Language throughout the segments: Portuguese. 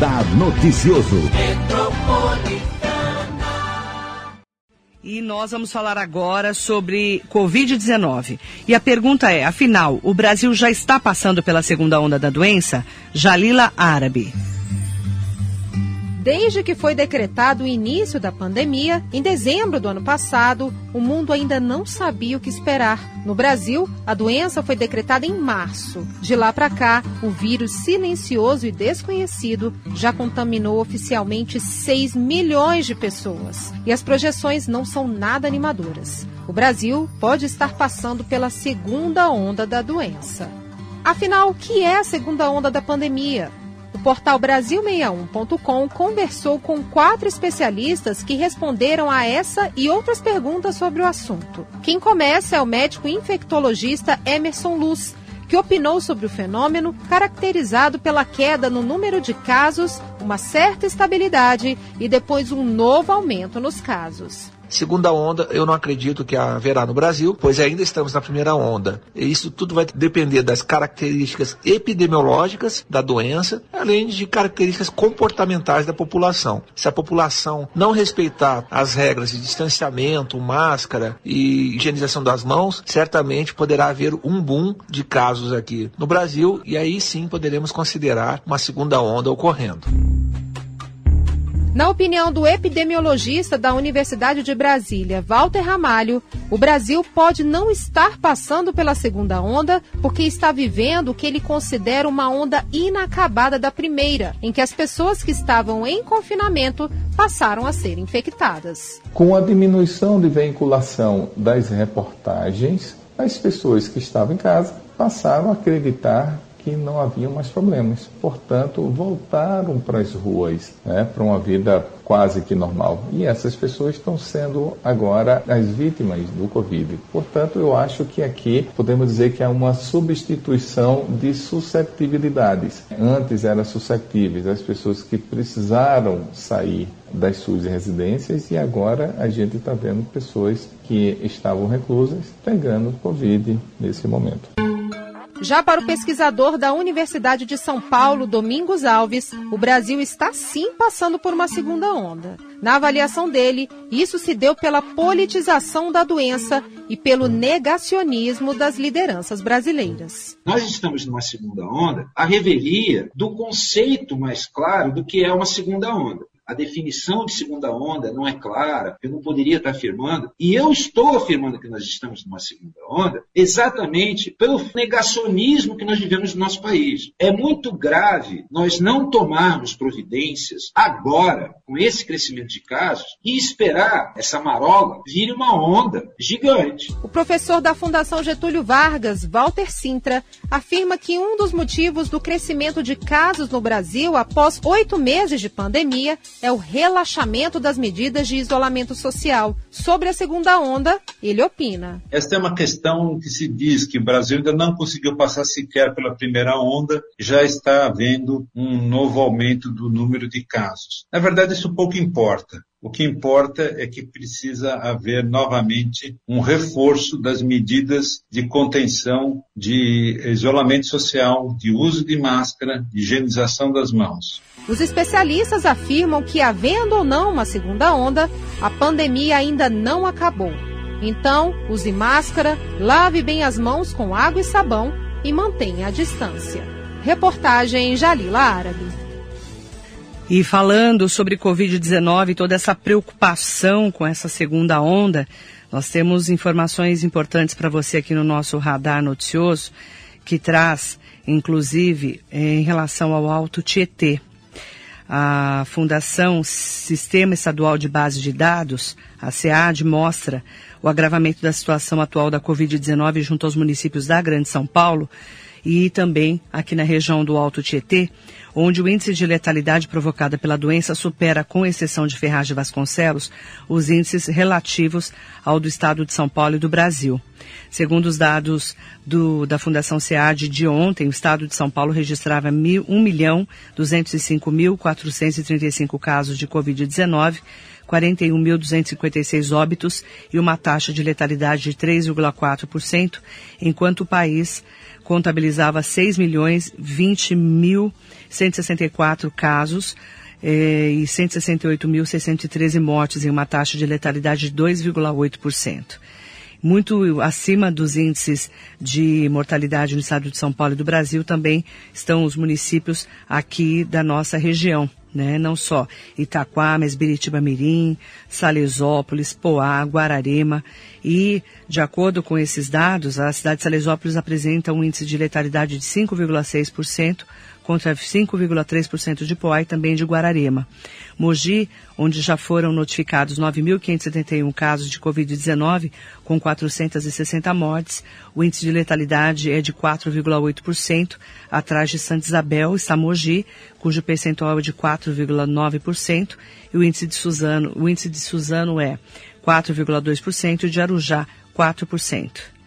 Radar Noticioso. E nós vamos falar agora sobre Covid-19. E a pergunta é: afinal, o Brasil já está passando pela segunda onda da doença? Jalila Árabe. Desde que foi decretado o início da pandemia, em dezembro do ano passado, o mundo ainda não sabia o que esperar. No Brasil, a doença foi decretada em março. De lá para cá, o vírus silencioso e desconhecido já contaminou oficialmente 6 milhões de pessoas. E as projeções não são nada animadoras. O Brasil pode estar passando pela segunda onda da doença. Afinal, o que é a segunda onda da pandemia? O portal Brasil61.com conversou com quatro especialistas que responderam a essa e outras perguntas sobre o assunto. Quem começa é o médico infectologista Emerson Luz, que opinou sobre o fenômeno caracterizado pela queda no número de casos, uma certa estabilidade e depois um novo aumento nos casos. Segunda onda, eu não acredito que haverá no Brasil, pois ainda estamos na primeira onda. E isso tudo vai depender das características epidemiológicas da doença, além de características comportamentais da população. Se a população não respeitar as regras de distanciamento, máscara e higienização das mãos, certamente poderá haver um boom de casos aqui no Brasil e aí sim poderemos considerar uma segunda onda ocorrendo. Na opinião do epidemiologista da Universidade de Brasília, Walter Ramalho, o Brasil pode não estar passando pela segunda onda porque está vivendo o que ele considera uma onda inacabada da primeira, em que as pessoas que estavam em confinamento passaram a ser infectadas. Com a diminuição de veiculação das reportagens, as pessoas que estavam em casa passaram a acreditar que não haviam mais problemas. Portanto, voltaram para as ruas, né, para uma vida quase que normal. E essas pessoas estão sendo agora as vítimas do Covid. Portanto, eu acho que aqui podemos dizer que há uma substituição de susceptibilidades. Antes eram susceptíveis as pessoas que precisaram sair das suas residências e agora a gente está vendo pessoas que estavam reclusas pegando Covid nesse momento. Já para o pesquisador da Universidade de São Paulo, Domingos Alves, o Brasil está sim passando por uma segunda onda. Na avaliação dele, isso se deu pela politização da doença e pelo negacionismo das lideranças brasileiras. Nós estamos numa segunda onda, a revelia do conceito mais claro do que é uma segunda onda a definição de segunda onda não é clara, eu não poderia estar afirmando, e eu estou afirmando que nós estamos numa segunda onda, exatamente pelo negacionismo que nós vivemos no nosso país. É muito grave nós não tomarmos providências agora, com esse crescimento de casos, e esperar essa marola vire uma onda gigante. O professor da Fundação Getúlio Vargas, Walter Sintra, afirma que um dos motivos do crescimento de casos no Brasil após oito meses de pandemia é o relaxamento das medidas de isolamento social. Sobre a segunda onda, ele opina. Esta é uma questão que se diz que o Brasil ainda não conseguiu passar sequer pela primeira onda, já está havendo um novo aumento do número de casos. Na verdade, isso pouco importa. O que importa é que precisa haver novamente um reforço das medidas de contenção, de isolamento social, de uso de máscara, de higienização das mãos. Os especialistas afirmam que, havendo ou não uma segunda onda, a pandemia ainda não acabou. Então, use máscara, lave bem as mãos com água e sabão e mantenha a distância. Reportagem Jalila Árabe. E falando sobre Covid-19 e toda essa preocupação com essa segunda onda, nós temos informações importantes para você aqui no nosso radar noticioso, que traz, inclusive, em relação ao Alto Tietê. A Fundação Sistema Estadual de Base de Dados, a SEAD, mostra o agravamento da situação atual da Covid-19 junto aos municípios da Grande São Paulo e também aqui na região do Alto Tietê, onde o índice de letalidade provocada pela doença supera, com exceção de Ferraz de Vasconcelos, os índices relativos ao do estado de São Paulo e do Brasil. Segundo os dados do, da Fundação SEAD de ontem, o estado de São Paulo registrava 1.205.435 casos de Covid-19, 41.256 óbitos e uma taxa de letalidade de 3,4%, enquanto o país contabilizava 6 milhões 20 mil 164 casos eh, e 168.613 mortes em uma taxa de letalidade de 2,8%. Muito acima dos índices de mortalidade no estado de São Paulo e do Brasil também estão os municípios aqui da nossa região. Né? Não só Itaquá, mas Biritiba Mirim, Salesópolis, Poá, Guararema. E, de acordo com esses dados, a cidade de Salesópolis apresenta um índice de letalidade de 5,6%, contra 5,3% de Poá e também de Guararema. Mogi, onde já foram notificados 9.571 casos de Covid-19, com 460 mortes, o índice de letalidade é de 4,8%, atrás de Santa Isabel está Mogi, cujo percentual é de 4,9%, e o índice de Suzano, o índice de Suzano é 4,2% e de Arujá 4%.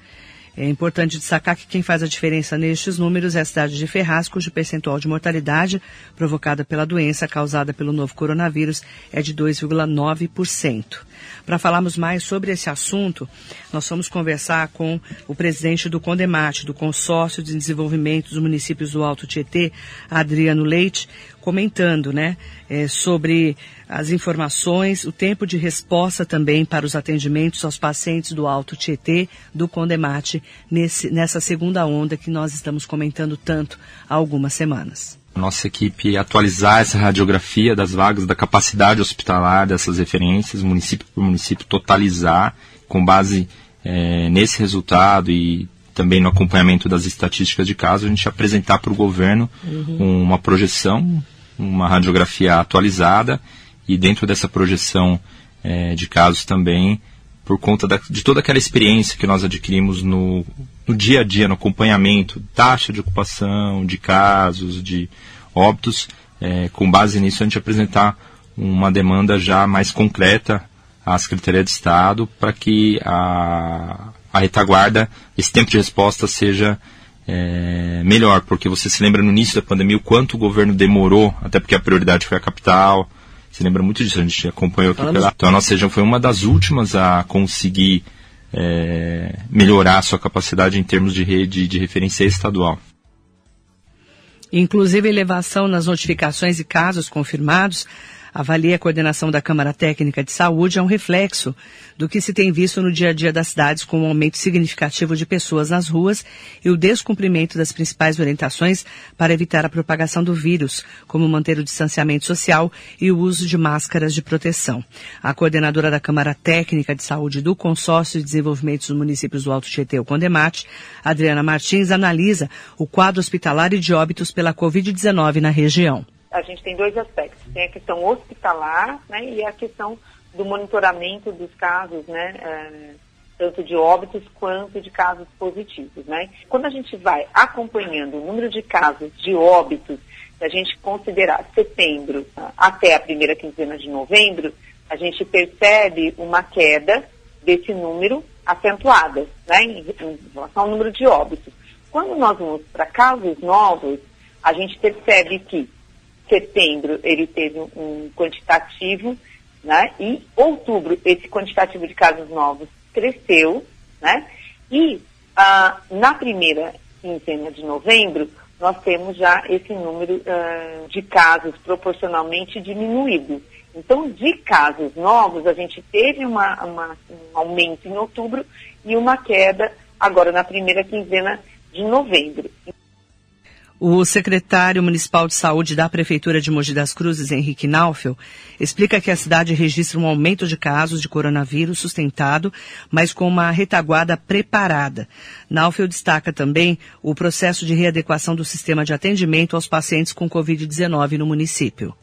É importante destacar que quem faz a diferença nestes números é a cidade de Ferraz, cujo percentual de mortalidade provocada pela doença causada pelo novo coronavírus é de 2,9%. Para falarmos mais sobre esse assunto, nós vamos conversar com o presidente do Condemate, do Consórcio de Desenvolvimento dos Municípios do Alto Tietê, Adriano Leite, comentando, né, é, sobre as informações, o tempo de resposta também para os atendimentos aos pacientes do Alto Tietê, do Condemate, nesse, nessa segunda onda que nós estamos comentando tanto há algumas semanas. Nossa equipe atualizar essa radiografia das vagas, da capacidade hospitalar dessas referências, município por município, totalizar com base é, nesse resultado e também no acompanhamento das estatísticas de casos, a gente apresentar para o governo uhum. uma projeção uma radiografia atualizada e dentro dessa projeção é, de casos também, por conta da, de toda aquela experiência que nós adquirimos no, no dia a dia, no acompanhamento, taxa de ocupação, de casos, de óbitos, é, com base nisso a gente apresentar uma demanda já mais concreta à Secretaria de Estado para que a, a retaguarda, esse tempo de resposta seja é, melhor, porque você se lembra no início da pandemia o quanto o governo demorou, até porque a prioridade foi a capital. Você lembra muito disso, a gente acompanhou aqui pela. Então a nossa região foi uma das últimas a conseguir é, melhorar a sua capacidade em termos de rede de referência estadual. Inclusive, elevação nas notificações e casos confirmados avalia a coordenação da Câmara Técnica de Saúde é um reflexo do que se tem visto no dia a dia das cidades com um aumento significativo de pessoas nas ruas e o descumprimento das principais orientações para evitar a propagação do vírus, como manter o distanciamento social e o uso de máscaras de proteção. A coordenadora da Câmara Técnica de Saúde do Consórcio de Desenvolvimento dos Municípios do Alto Tietê, o Condemate, Adriana Martins, analisa o quadro hospitalar e de óbitos pela Covid-19 na região a gente tem dois aspectos. Tem a questão hospitalar né, e a questão do monitoramento dos casos, né, é, tanto de óbitos quanto de casos positivos. Né? Quando a gente vai acompanhando o número de casos de óbitos, se a gente considerar setembro até a primeira quinzena de novembro, a gente percebe uma queda desse número acentuada né, em, em relação ao número de óbitos. Quando nós vamos para casos novos, a gente percebe que setembro ele teve um quantitativo, né? E outubro esse quantitativo de casos novos cresceu, né? E ah, na primeira quinzena de novembro nós temos já esse número ah, de casos proporcionalmente diminuído. Então, de casos novos, a gente teve uma, uma, um aumento em outubro e uma queda agora na primeira quinzena de novembro. O secretário municipal de saúde da Prefeitura de Mogi das Cruzes, Henrique Naufel, explica que a cidade registra um aumento de casos de coronavírus sustentado, mas com uma retaguarda preparada. Naufel destaca também o processo de readequação do sistema de atendimento aos pacientes com Covid-19 no município.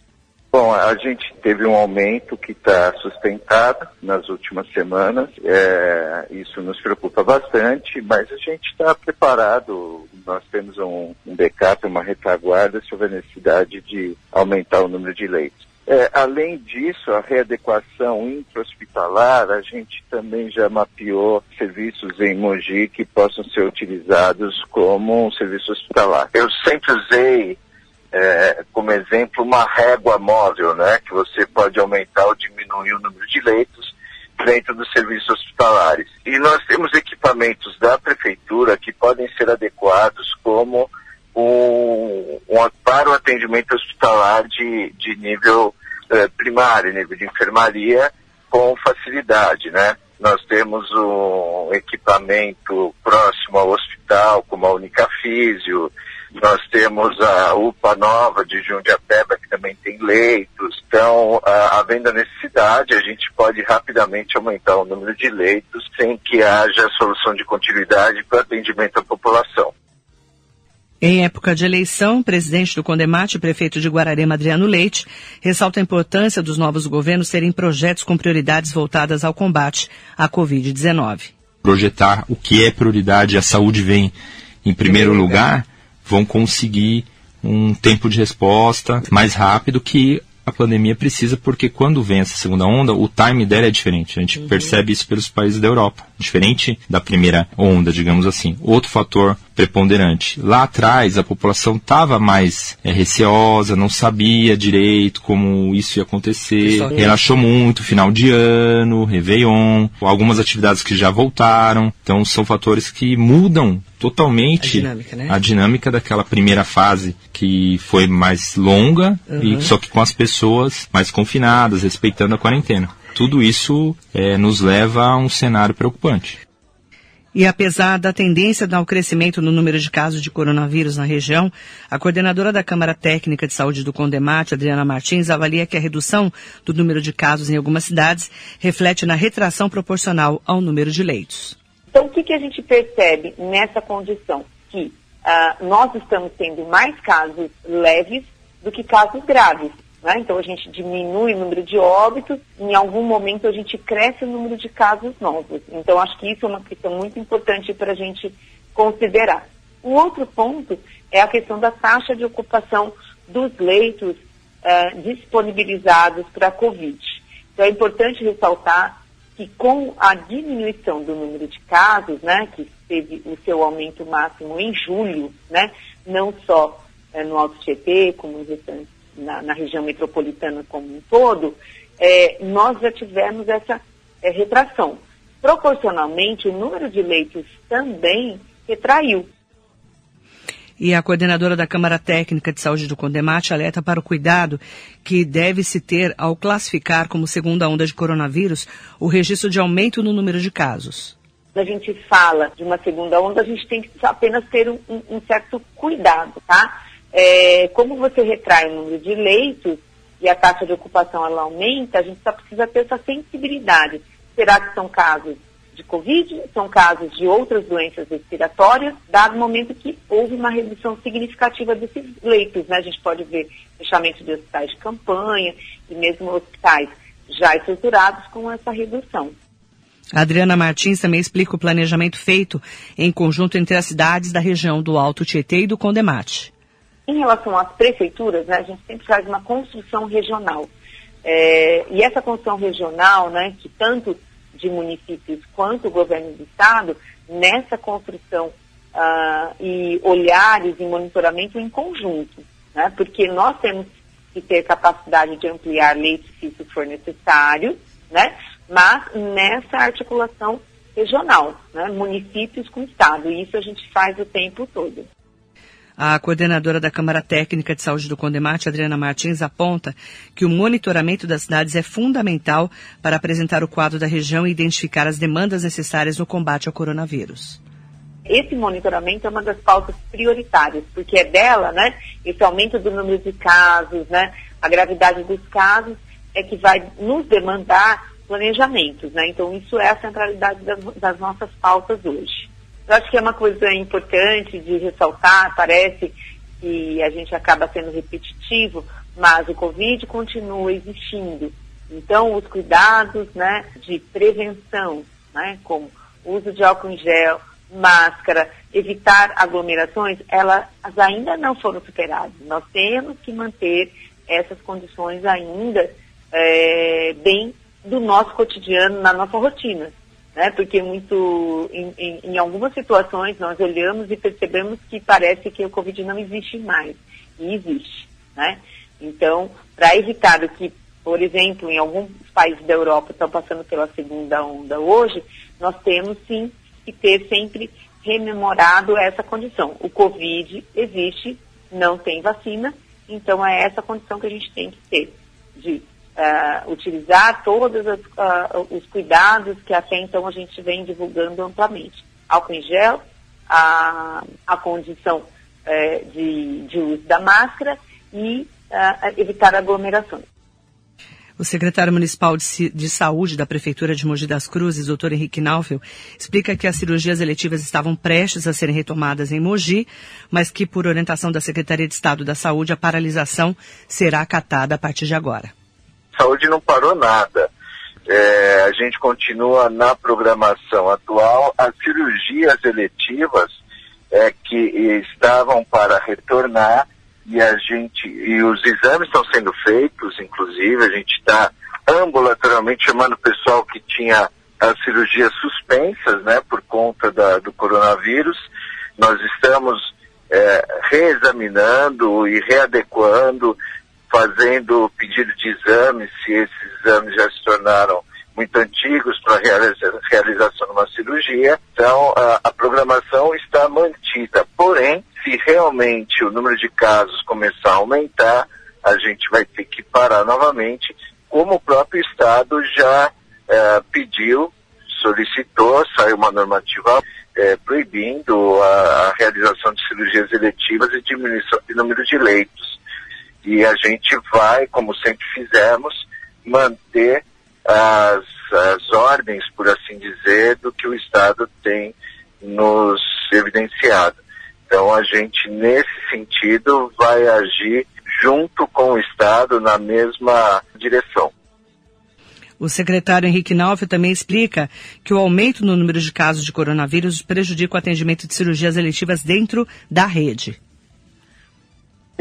Bom, a gente teve um aumento que está sustentado nas últimas semanas. É, isso nos preocupa bastante, mas a gente está preparado. Nós temos um, um backup, uma retaguarda se houver necessidade de aumentar o número de leitos. É, além disso, a readequação intra-hospitalar, a gente também já mapeou serviços em Mogi que possam ser utilizados como um serviço hospitalar. Eu sempre usei é, como exemplo, uma régua móvel, né, que você pode aumentar ou diminuir o número de leitos. Dentro dos serviços hospitalares. E nós temos equipamentos da prefeitura que podem ser adequados como um, um para o atendimento hospitalar de, de nível eh, primário, nível de enfermaria, com facilidade, né? Nós temos um equipamento próximo ao hospital, como a Unicafísio, nós temos a UPA nova de Jundiapeba, que também tem leitos. Então, havendo a necessidade, a gente pode rapidamente aumentar o número de leitos sem que haja solução de continuidade para atendimento à população. Em época de eleição, o presidente do Condemate, prefeito de Guararema, Adriano Leite, ressalta a importância dos novos governos terem projetos com prioridades voltadas ao combate à Covid-19. Projetar o que é prioridade, a saúde vem em primeiro lugar, vão conseguir um tempo de resposta mais rápido que a pandemia precisa, porque quando vem essa segunda onda, o time dela é diferente. A gente uhum. percebe isso pelos países da Europa. Diferente da primeira onda, digamos assim. Outro fator preponderante. Lá atrás, a população estava mais é, receosa, não sabia direito como isso ia acontecer, relaxou muito, final de ano, Réveillon, algumas atividades que já voltaram. Então, são fatores que mudam totalmente a dinâmica, né? a dinâmica daquela primeira fase que foi mais longa uhum. e só que com as pessoas mais confinadas, respeitando a quarentena. Tudo isso é, nos leva a um cenário preocupante. E apesar da tendência ao crescimento no número de casos de coronavírus na região, a coordenadora da Câmara Técnica de Saúde do Condemate, Adriana Martins, avalia que a redução do número de casos em algumas cidades reflete na retração proporcional ao número de leitos. Então, o que, que a gente percebe nessa condição? Que uh, nós estamos tendo mais casos leves do que casos graves. Né? Então a gente diminui o número de óbitos, em algum momento a gente cresce o número de casos novos. Então acho que isso é uma questão muito importante para a gente considerar. O outro ponto é a questão da taxa de ocupação dos leitos uh, disponibilizados para a Covid. Então é importante ressaltar que com a diminuição do número de casos, né, que teve o seu aumento máximo em julho, né, não só uh, no Alto Tietê, como nos restantes na, na região metropolitana como um todo, é, nós já tivemos essa é, retração. Proporcionalmente, o número de leitos também retraiu. E a coordenadora da Câmara Técnica de Saúde do Condemate alerta para o cuidado que deve se ter ao classificar como segunda onda de coronavírus o registro de aumento no número de casos. Quando a gente fala de uma segunda onda, a gente tem que apenas ter um, um certo cuidado, tá? É, como você retrai o número de leitos e a taxa de ocupação ela aumenta, a gente só precisa ter essa sensibilidade. Será que são casos de Covid, são casos de outras doenças respiratórias, dado o momento que houve uma redução significativa desses leitos. Né? A gente pode ver fechamento de hospitais de campanha e mesmo hospitais já estruturados com essa redução. Adriana Martins também explica o planejamento feito em conjunto entre as cidades da região do Alto Tietê e do Condemate. Em relação às prefeituras, né, a gente sempre faz uma construção regional. É, e essa construção regional, né, que tanto de municípios quanto o governo do estado, nessa construção ah, e olhares e monitoramento em conjunto, né, porque nós temos que ter capacidade de ampliar leitos se isso for necessário, né, mas nessa articulação regional, né, municípios com estado, e isso a gente faz o tempo todo. A coordenadora da Câmara Técnica de Saúde do Condemate, Adriana Martins, aponta que o monitoramento das cidades é fundamental para apresentar o quadro da região e identificar as demandas necessárias no combate ao coronavírus. Esse monitoramento é uma das pautas prioritárias, porque é dela, né, esse aumento do número de casos, né, a gravidade dos casos é que vai nos demandar planejamentos, né? Então isso é a centralidade das, das nossas pautas hoje. Eu acho que é uma coisa importante de ressaltar, parece que a gente acaba sendo repetitivo, mas o Covid continua existindo. Então, os cuidados né, de prevenção, né, como uso de álcool em gel, máscara, evitar aglomerações, elas ainda não foram superadas. Nós temos que manter essas condições ainda é, bem do nosso cotidiano, na nossa rotina né? Porque muito, em, em, em, algumas situações nós olhamos e percebemos que parece que o Covid não existe mais. E existe, né? Então, para evitar o que por exemplo, em alguns países da Europa estão passando pela segunda onda hoje, nós temos sim que ter sempre rememorado essa condição. O Covid existe, não tem vacina, então é essa condição que a gente tem que ter, de uh, utilizar todos os, uh, os cuidados que até então a gente vem divulgando amplamente. Álcool em gel, a, a condição uh, de, de uso da máscara e evitar aglomerações. O secretário municipal de, de, Saúde da Prefeitura de Mogi das Cruzes, doutor Henrique Naufel, explica que as cirurgias eletivas estavam prestes a serem retomadas em Mogi, mas que, por orientação da Secretaria de Estado da Saúde, a paralisação será acatada a partir de agora. Saúde não parou nada. É, a gente continua na programação atual. As cirurgias eletivas é, que estavam para retornar e a gente e os exames estão sendo feitos, inclusive a gente está ambulatorialmente chamando o pessoal que tinha as cirurgias suspensas, né, por conta da, do coronavírus. Nós estamos é, reexaminando e readequando, fazendo pedido de exames, se esses exames já se tornaram muito antigos para realização de uma cirurgia. Então, a, a programação está mantida. Porém, se realmente o número de casos começar a aumentar, a gente vai ter que parar novamente, como o próprio Estado já é, pediu, solicitou, saiu uma normativa é, proibindo a, a, realização de cirurgias eletivas e diminuição de número de leitos. E a gente vai, como sempre fizemos, manter as, as ordens, por assim dizer, do que o Estado tem nos evidenciado. Então a gente, nesse sentido, vai agir junto com o Estado na mesma direção. O secretário Henrique Nauf também explica que o aumento no número de casos de coronavírus prejudica o atendimento de cirurgias eletivas dentro da rede.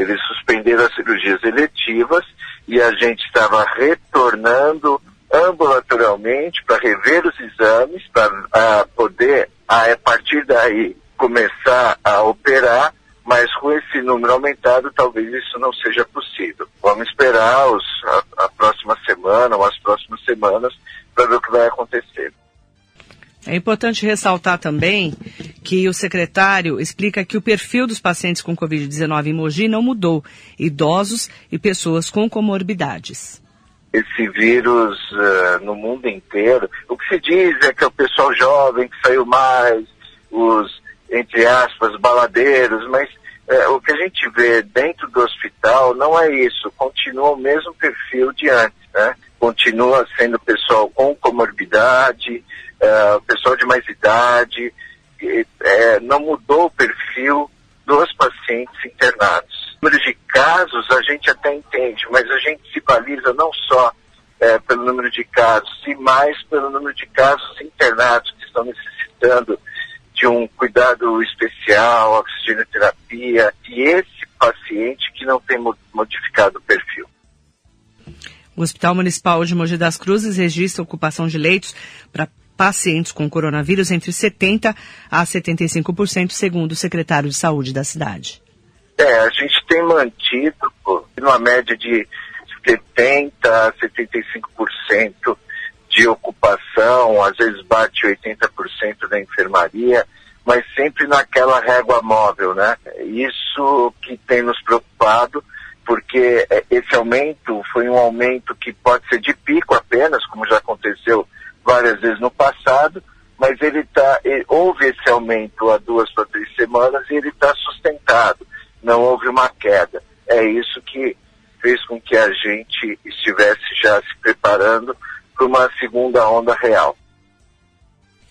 Eles suspenderam as cirurgias eletivas e a gente estava retornando ambulatorialmente para rever os exames, para poder, a partir daí, começar a operar, mas com esse número aumentado, talvez isso não seja possível. Vamos esperar os, a, a próxima semana ou as próximas semanas para ver o que vai acontecer. É importante ressaltar também que o secretário explica que o perfil dos pacientes com Covid-19 em Mogi não mudou, idosos e pessoas com comorbidades. Esse vírus uh, no mundo inteiro, o que se diz é que é o pessoal jovem que saiu mais, os entre aspas, baladeiros, mas é, o que a gente vê dentro do hospital não é isso, continua o mesmo perfil de antes, né? Continua sendo pessoal com comorbidade, é, pessoal de mais idade, é, não mudou o perfil dos pacientes internados. O número de casos a gente até entende, mas a gente se baliza não só é, pelo número de casos, e mais pelo número de casos internados que estão necessitando de um cuidado especial, oxigenoterapia, e esse paciente que não tem modificado o perfil. O Hospital Municipal de Mogi das Cruzes registra ocupação de leitos para pacientes com coronavírus entre 70% a 75%, segundo o secretário de Saúde da cidade. É, a gente tem mantido uma média de 70% a 75% de ocupação, às vezes bate 80% da enfermaria, mas sempre naquela régua móvel, né? Isso que tem nos preocupado, porque é, esse aumento foi um aumento que pode ser de pico apenas, como já aconteceu várias vezes no passado, mas ele tá, houve esse aumento há duas para três semanas e ele está sustentado, não houve uma queda. É isso que fez com que a gente estivesse já se preparando para uma segunda onda real.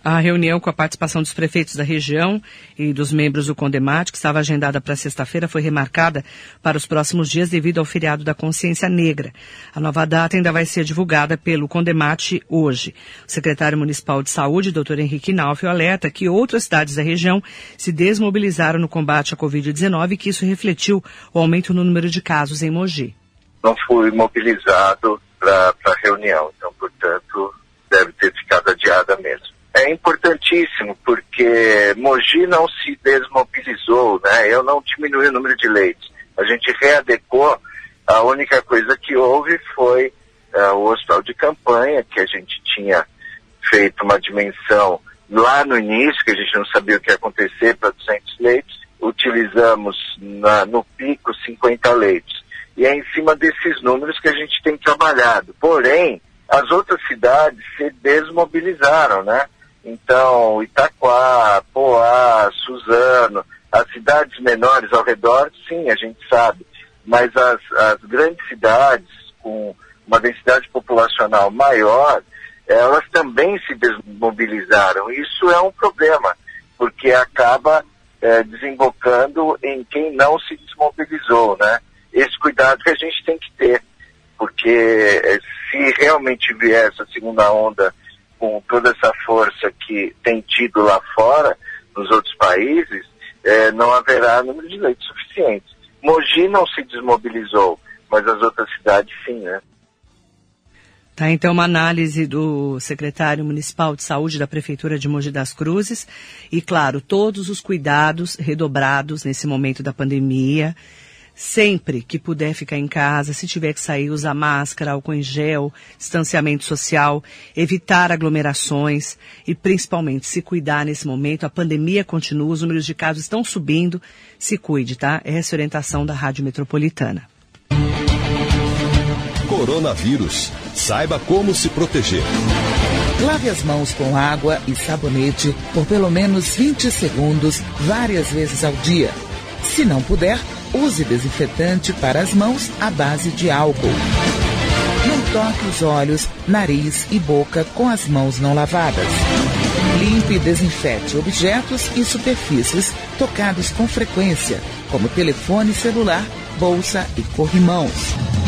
A reunião com a participação dos prefeitos da região e dos membros do Condemate, que estava agendada para sexta-feira, foi remarcada para os próximos dias devido ao feriado da consciência negra. A nova data ainda vai ser divulgada pelo Condemate hoje. O secretário municipal de saúde, Dr. Henrique Nauf, alerta que outras cidades da região se desmobilizaram no combate à Covid-19 e que isso refletiu o aumento no número de casos em Mogi. Não fui mobilizado para a reunião, então, portanto, deve ter ficado adiada mesmo. É importantíssimo, porque Mogi não se desmobilizou, né? Eu não diminui o número de leitos. A gente readequou, a única coisa que houve foi uh, o hospital de campanha, que a gente tinha feito uma dimensão lá no início, que a gente não sabia o que ia acontecer para 200 leitos, utilizamos na, no pico 50 leitos. E é em cima desses números que a gente tem trabalhado. Porém, as outras cidades se desmobilizaram, né? Então, Itaquá, Poá, Suzano, as cidades menores ao redor, sim, a gente sabe. Mas as, as grandes cidades, com uma densidade populacional maior, elas também se desmobilizaram. Isso é um problema, porque acaba é, desembocando em quem não se desmobilizou, né? Esse cuidado que a gente tem que ter, porque é, se realmente vier essa segunda onda com toda essa força que tem tido lá fora, nos outros países, é, não haverá número de leitos suficientes. Mogi não se desmobilizou, mas as outras cidades sim, né? Tá, então, uma análise do secretário municipal de saúde da Prefeitura de Mogi das Cruzes. E, claro, todos os cuidados redobrados nesse momento da pandemia. Sempre que puder ficar em casa, se tiver que sair, usar máscara, álcool em gel, distanciamento social, evitar aglomerações e principalmente se cuidar nesse momento. A pandemia continua, os números de casos estão subindo. Se cuide, tá? Essa é a orientação da Rádio Metropolitana. Coronavírus. Saiba como se proteger. Lave as mãos com água e sabonete por pelo menos 20 segundos, várias vezes ao dia. Se não puder, use desinfetante para as mãos à base de álcool. Não toque os olhos, nariz e boca com as mãos não lavadas. Limpe e desinfete objetos e superfícies tocados com frequência, como telefone celular, bolsa e corrimãos.